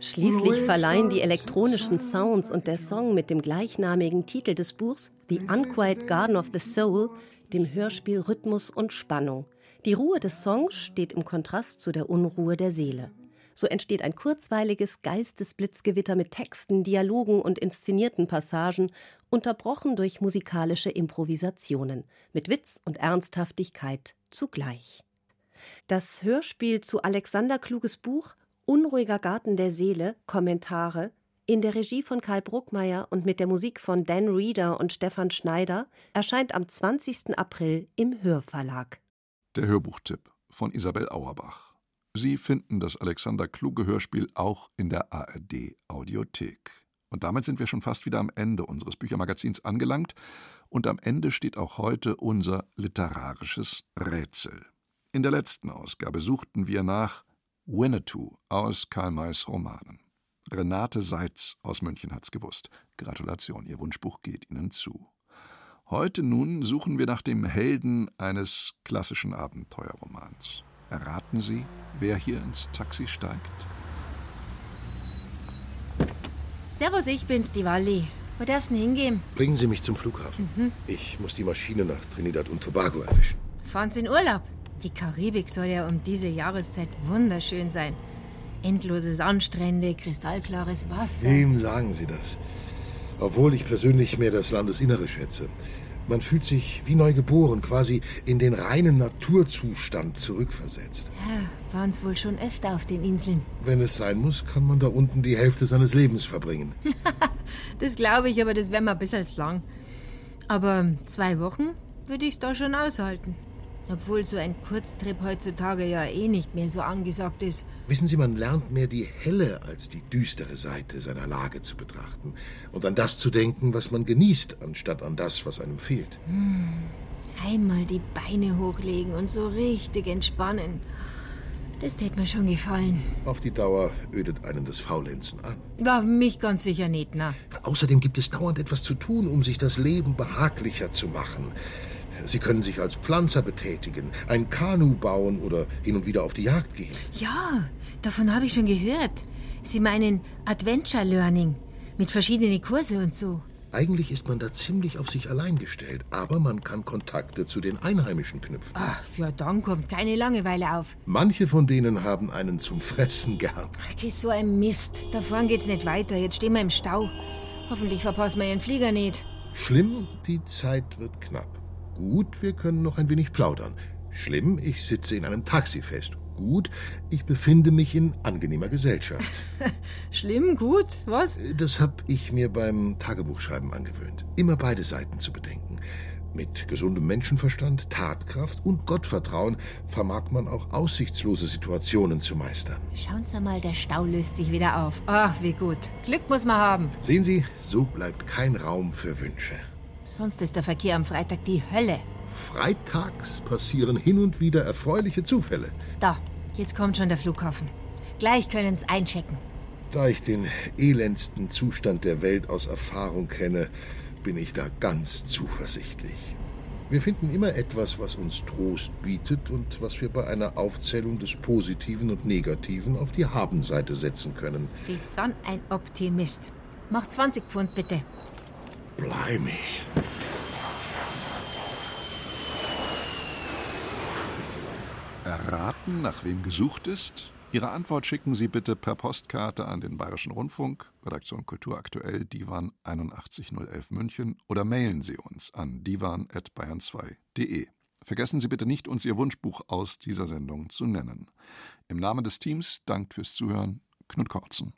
Schließlich verleihen die elektronischen Sounds und der Song mit dem gleichnamigen Titel des Buchs The Unquiet Garden of the Soul dem Hörspiel Rhythmus und Spannung. Die Ruhe des Songs steht im Kontrast zu der Unruhe der Seele. So entsteht ein kurzweiliges Geistesblitzgewitter mit Texten, Dialogen und inszenierten Passagen, unterbrochen durch musikalische Improvisationen, mit Witz und Ernsthaftigkeit zugleich. Das Hörspiel zu Alexander Kluges Buch Unruhiger Garten der Seele, Kommentare, in der Regie von Karl Bruckmeier und mit der Musik von Dan Reeder und Stefan Schneider erscheint am 20. April im Hörverlag. Der Hörbuchtipp von Isabel Auerbach. Sie finden das Alexander Kluge Hörspiel auch in der ARD Audiothek. Und damit sind wir schon fast wieder am Ende unseres Büchermagazins angelangt. Und am Ende steht auch heute unser literarisches Rätsel. In der letzten Ausgabe suchten wir nach Winnetou aus Karl Mays Romanen. Renate Seitz aus München hat's gewusst. Gratulation, Ihr Wunschbuch geht Ihnen zu. Heute nun suchen wir nach dem Helden eines klassischen Abenteuerromans. Erraten Sie, wer hier ins Taxi steigt? Servus, ich bin's, die Walli. Wo darf's denn hingehen? Bringen Sie mich zum Flughafen. Mhm. Ich muss die Maschine nach Trinidad und Tobago erwischen. Fahren Sie in Urlaub? Die Karibik soll ja um diese Jahreszeit wunderschön sein. Endlose Sandstrände, kristallklares Wasser. Wem sagen Sie das? obwohl ich persönlich mehr das Landesinnere schätze. Man fühlt sich wie neu geboren, quasi in den reinen Naturzustand zurückversetzt. Ja, waren es wohl schon öfter auf den Inseln. Wenn es sein muss, kann man da unten die Hälfte seines Lebens verbringen. das glaube ich, aber das wäre mal ein bisschen lang. Aber zwei Wochen würde ich es da schon aushalten. Obwohl so ein Kurztrip heutzutage ja eh nicht mehr so angesagt ist. Wissen Sie, man lernt mehr die helle als die düstere Seite seiner Lage zu betrachten und an das zu denken, was man genießt, anstatt an das, was einem fehlt. Hm. Einmal die Beine hochlegen und so richtig entspannen. Das täte mir schon gefallen. Auf die Dauer ödet einen das Faulenzen an. War mich ganz sicher nicht, na. Außerdem gibt es dauernd etwas zu tun, um sich das Leben behaglicher zu machen. Sie können sich als Pflanzer betätigen, ein Kanu bauen oder hin und wieder auf die Jagd gehen. Ja, davon habe ich schon gehört. Sie meinen Adventure Learning mit verschiedenen Kurse und so. Eigentlich ist man da ziemlich auf sich allein gestellt, aber man kann Kontakte zu den Einheimischen knüpfen. Ach, ja, dann kommt keine Langeweile auf. Manche von denen haben einen zum Fressen gern. Ach, so ein Mist. Da vorne geht's nicht weiter. Jetzt stehen wir im Stau. Hoffentlich verpassen wir ihren Flieger nicht. Schlimm, die Zeit wird knapp. Gut, wir können noch ein wenig plaudern. Schlimm, ich sitze in einem Taxi fest. Gut, ich befinde mich in angenehmer Gesellschaft. Schlimm, gut, was? Das habe ich mir beim Tagebuchschreiben angewöhnt. Immer beide Seiten zu bedenken. Mit gesundem Menschenverstand, Tatkraft und Gottvertrauen vermag man auch aussichtslose Situationen zu meistern. Schauen Sie mal, der Stau löst sich wieder auf. Ach, wie gut. Glück muss man haben. Sehen Sie, so bleibt kein Raum für Wünsche. Sonst ist der Verkehr am Freitag die Hölle. Freitags passieren hin und wieder erfreuliche Zufälle. Da, jetzt kommt schon der Flughafen. Gleich können Sie einchecken. Da ich den elendsten Zustand der Welt aus Erfahrung kenne, bin ich da ganz zuversichtlich. Wir finden immer etwas, was uns Trost bietet und was wir bei einer Aufzählung des Positiven und Negativen auf die Habenseite setzen können. Sie sind ein Optimist. Mach 20 Pfund bitte. Blimey. Erraten, nach wem gesucht ist? Ihre Antwort schicken Sie bitte per Postkarte an den Bayerischen Rundfunk, Redaktion Kultur aktuell, Divan 81011 München oder mailen Sie uns an divan.bayern2.de. Vergessen Sie bitte nicht, uns Ihr Wunschbuch aus dieser Sendung zu nennen. Im Namen des Teams dankt fürs Zuhören Knut Kortzen.